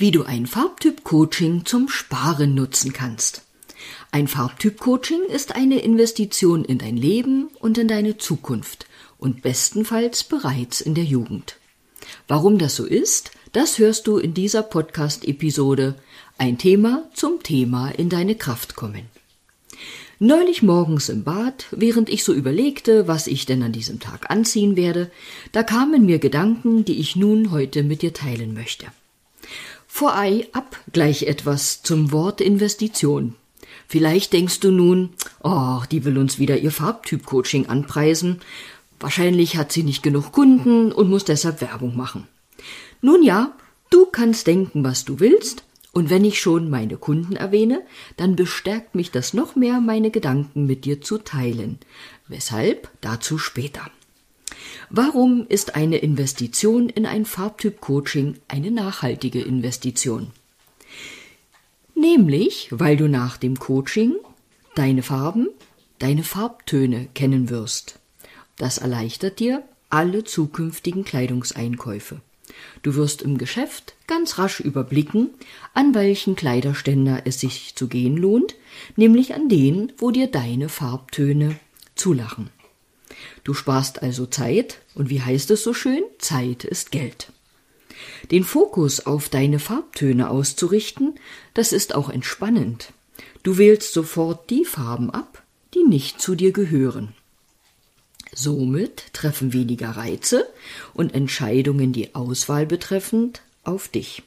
wie du ein Farbtyp-Coaching zum Sparen nutzen kannst. Ein Farbtyp-Coaching ist eine Investition in dein Leben und in deine Zukunft und bestenfalls bereits in der Jugend. Warum das so ist, das hörst du in dieser Podcast-Episode. Ein Thema zum Thema in deine Kraft kommen. Neulich morgens im Bad, während ich so überlegte, was ich denn an diesem Tag anziehen werde, da kamen mir Gedanken, die ich nun heute mit dir teilen möchte. Vorei ab gleich etwas zum Wort Investition. Vielleicht denkst du nun, oh, die will uns wieder ihr Farbtyp-Coaching anpreisen. Wahrscheinlich hat sie nicht genug Kunden und muss deshalb Werbung machen. Nun ja, du kannst denken, was du willst, und wenn ich schon meine Kunden erwähne, dann bestärkt mich das noch mehr, meine Gedanken mit dir zu teilen. Weshalb? Dazu später. Warum ist eine Investition in ein Farbtyp-Coaching eine nachhaltige Investition? Nämlich, weil du nach dem Coaching deine Farben, deine Farbtöne kennen wirst. Das erleichtert dir alle zukünftigen Kleidungseinkäufe. Du wirst im Geschäft ganz rasch überblicken, an welchen Kleiderständer es sich zu gehen lohnt, nämlich an den, wo dir deine Farbtöne zulachen. Du sparst also Zeit, und wie heißt es so schön? Zeit ist Geld. Den Fokus auf deine Farbtöne auszurichten, das ist auch entspannend. Du wählst sofort die Farben ab, die nicht zu dir gehören. Somit treffen weniger Reize und Entscheidungen die Auswahl betreffend auf dich.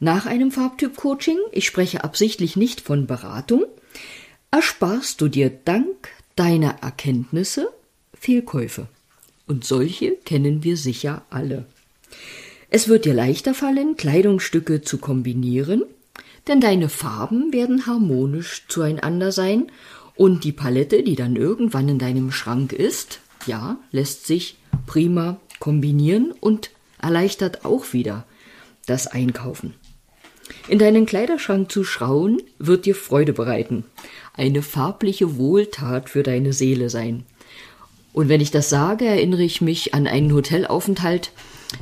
Nach einem Farbtyp-Coaching, ich spreche absichtlich nicht von Beratung, ersparst du dir dank deiner Erkenntnisse Fehlkäufe. Und solche kennen wir sicher alle. Es wird dir leichter fallen, Kleidungsstücke zu kombinieren, denn deine Farben werden harmonisch zueinander sein und die Palette, die dann irgendwann in deinem Schrank ist, ja, lässt sich prima kombinieren und erleichtert auch wieder das Einkaufen. In deinen Kleiderschrank zu schauen, wird dir Freude bereiten, eine farbliche Wohltat für deine Seele sein. Und wenn ich das sage, erinnere ich mich an einen Hotelaufenthalt,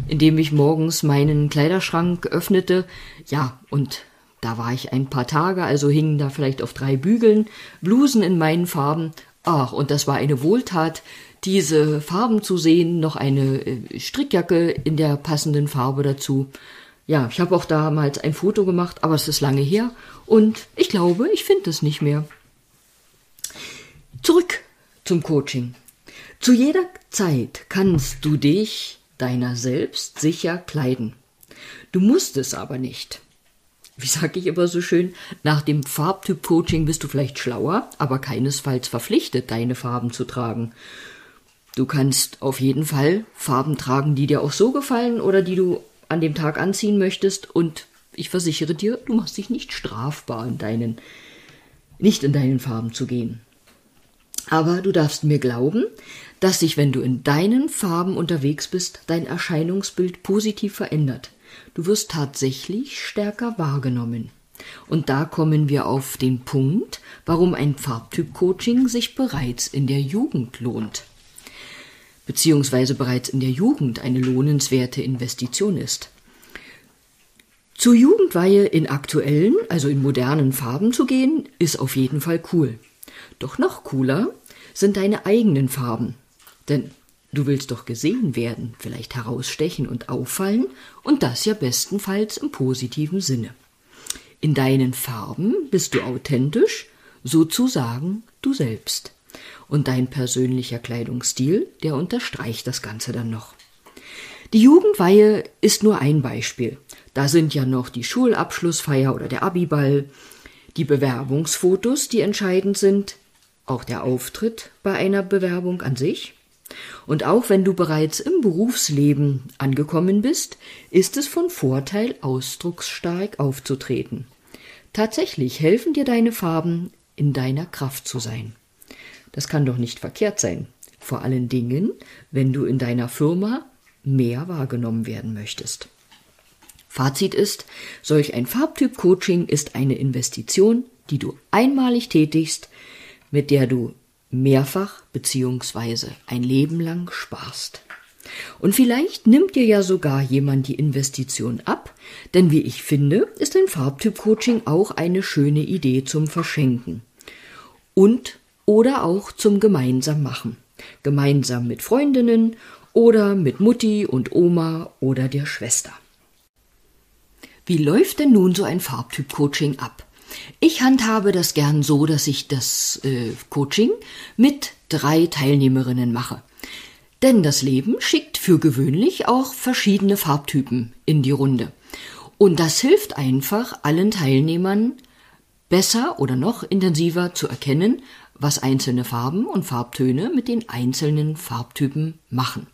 in dem ich morgens meinen Kleiderschrank öffnete, ja, und da war ich ein paar Tage, also hingen da vielleicht auf drei Bügeln, Blusen in meinen Farben. Ach, und das war eine Wohltat, diese Farben zu sehen, noch eine äh, Strickjacke in der passenden Farbe dazu. Ja, ich habe auch damals ein Foto gemacht, aber es ist lange her und ich glaube, ich finde es nicht mehr. Zurück zum Coaching. Zu jeder Zeit kannst du dich deiner selbst sicher kleiden. Du musst es aber nicht wie sage ich immer so schön, nach dem Farbtyp-Coaching bist du vielleicht schlauer, aber keinesfalls verpflichtet, deine Farben zu tragen. Du kannst auf jeden Fall Farben tragen, die dir auch so gefallen oder die du an dem Tag anziehen möchtest und ich versichere dir, du machst dich nicht strafbar in deinen, nicht in deinen Farben zu gehen. Aber du darfst mir glauben, dass sich, wenn du in deinen Farben unterwegs bist, dein Erscheinungsbild positiv verändert. Du wirst tatsächlich stärker wahrgenommen. Und da kommen wir auf den Punkt, warum ein Farbtyp-Coaching sich bereits in der Jugend lohnt. Beziehungsweise bereits in der Jugend eine lohnenswerte Investition ist. Zur Jugendweihe in aktuellen, also in modernen Farben zu gehen, ist auf jeden Fall cool. Doch noch cooler sind deine eigenen Farben. Denn Du willst doch gesehen werden, vielleicht herausstechen und auffallen, und das ja bestenfalls im positiven Sinne. In deinen Farben bist du authentisch, sozusagen du selbst. Und dein persönlicher Kleidungsstil, der unterstreicht das Ganze dann noch. Die Jugendweihe ist nur ein Beispiel. Da sind ja noch die Schulabschlussfeier oder der Abiball, die Bewerbungsfotos, die entscheidend sind, auch der Auftritt bei einer Bewerbung an sich und auch wenn du bereits im Berufsleben angekommen bist, ist es von Vorteil, ausdrucksstark aufzutreten. Tatsächlich helfen dir deine Farben, in deiner Kraft zu sein. Das kann doch nicht verkehrt sein. Vor allen Dingen, wenn du in deiner Firma mehr wahrgenommen werden möchtest. Fazit ist, solch ein Farbtyp-Coaching ist eine Investition, die du einmalig tätigst, mit der du mehrfach beziehungsweise ein Leben lang sparst. Und vielleicht nimmt dir ja sogar jemand die Investition ab, denn wie ich finde, ist ein Farbtyp-Coaching auch eine schöne Idee zum Verschenken. Und oder auch zum gemeinsam machen. Gemeinsam mit Freundinnen oder mit Mutti und Oma oder der Schwester. Wie läuft denn nun so ein Farbtyp-Coaching ab? Ich handhabe das gern so, dass ich das äh, Coaching mit drei Teilnehmerinnen mache. Denn das Leben schickt für gewöhnlich auch verschiedene Farbtypen in die Runde. Und das hilft einfach allen Teilnehmern besser oder noch intensiver zu erkennen, was einzelne Farben und Farbtöne mit den einzelnen Farbtypen machen.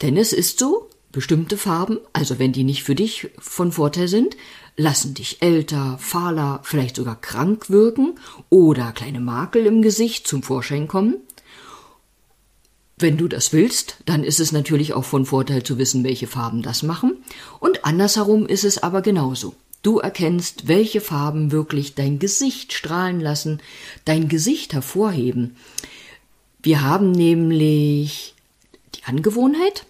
Denn es ist so, bestimmte Farben, also wenn die nicht für dich von Vorteil sind, lassen dich älter, fahler, vielleicht sogar krank wirken oder kleine Makel im Gesicht zum Vorschein kommen. Wenn du das willst, dann ist es natürlich auch von Vorteil zu wissen, welche Farben das machen. Und andersherum ist es aber genauso. Du erkennst, welche Farben wirklich dein Gesicht strahlen lassen, dein Gesicht hervorheben. Wir haben nämlich die Angewohnheit,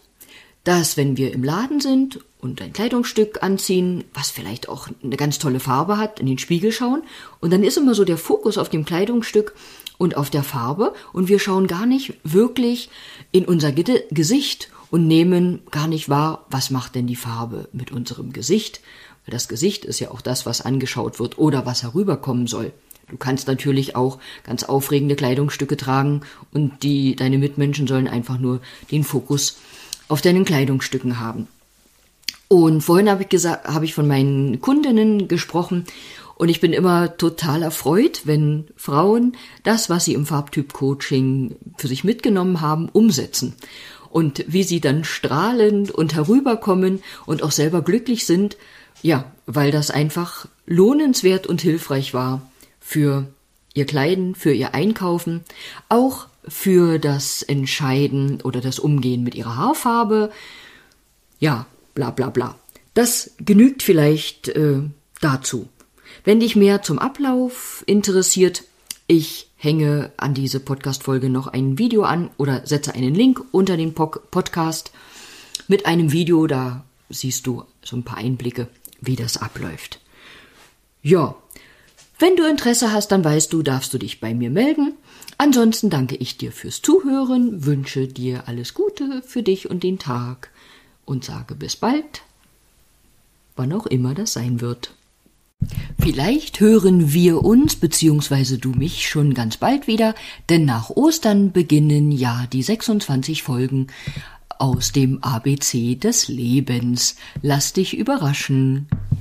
dass wenn wir im Laden sind und ein Kleidungsstück anziehen, was vielleicht auch eine ganz tolle Farbe hat, in den Spiegel schauen. Und dann ist immer so der Fokus auf dem Kleidungsstück und auf der Farbe. Und wir schauen gar nicht wirklich in unser Gesicht und nehmen gar nicht wahr, was macht denn die Farbe mit unserem Gesicht, weil das Gesicht ist ja auch das, was angeschaut wird oder was herüberkommen soll. Du kannst natürlich auch ganz aufregende Kleidungsstücke tragen und die, deine Mitmenschen sollen einfach nur den Fokus auf deinen Kleidungsstücken haben. Und vorhin habe ich gesagt, habe ich von meinen Kundinnen gesprochen und ich bin immer total erfreut, wenn Frauen das, was sie im Farbtyp-Coaching für sich mitgenommen haben, umsetzen. Und wie sie dann strahlend und herüberkommen und auch selber glücklich sind, ja, weil das einfach lohnenswert und hilfreich war für ihr Kleiden, für ihr Einkaufen, auch für das Entscheiden oder das Umgehen mit ihrer Haarfarbe. Ja, bla bla bla. Das genügt vielleicht äh, dazu. Wenn dich mehr zum Ablauf interessiert, ich hänge an diese Podcast-Folge noch ein Video an oder setze einen Link unter den Podcast mit einem Video, da siehst du so ein paar Einblicke, wie das abläuft. Ja, wenn du Interesse hast, dann weißt du, darfst du dich bei mir melden. Ansonsten danke ich dir fürs Zuhören, wünsche dir alles Gute für dich und den Tag und sage bis bald, wann auch immer das sein wird. Vielleicht hören wir uns bzw. du mich schon ganz bald wieder, denn nach Ostern beginnen ja die 26 Folgen aus dem ABC des Lebens. Lass dich überraschen.